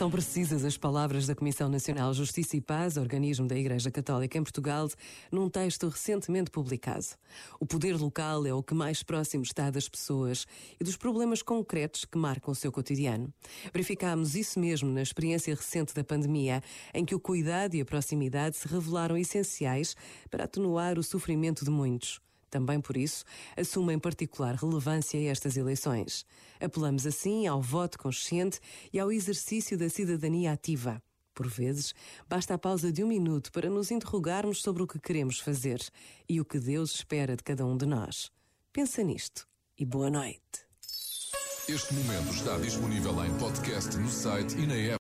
São precisas as palavras da Comissão Nacional Justiça e Paz, organismo da Igreja Católica em Portugal, num texto recentemente publicado. O poder local é o que mais próximo está das pessoas e dos problemas concretos que marcam o seu cotidiano. Verificámos isso mesmo na experiência recente da pandemia, em que o cuidado e a proximidade se revelaram essenciais para atenuar o sofrimento de muitos. Também por isso, assumem particular relevância estas eleições. Apelamos assim ao voto consciente e ao exercício da cidadania ativa. Por vezes, basta a pausa de um minuto para nos interrogarmos sobre o que queremos fazer e o que Deus espera de cada um de nós. Pensa nisto e boa noite. Este momento está disponível em podcast no site e na app.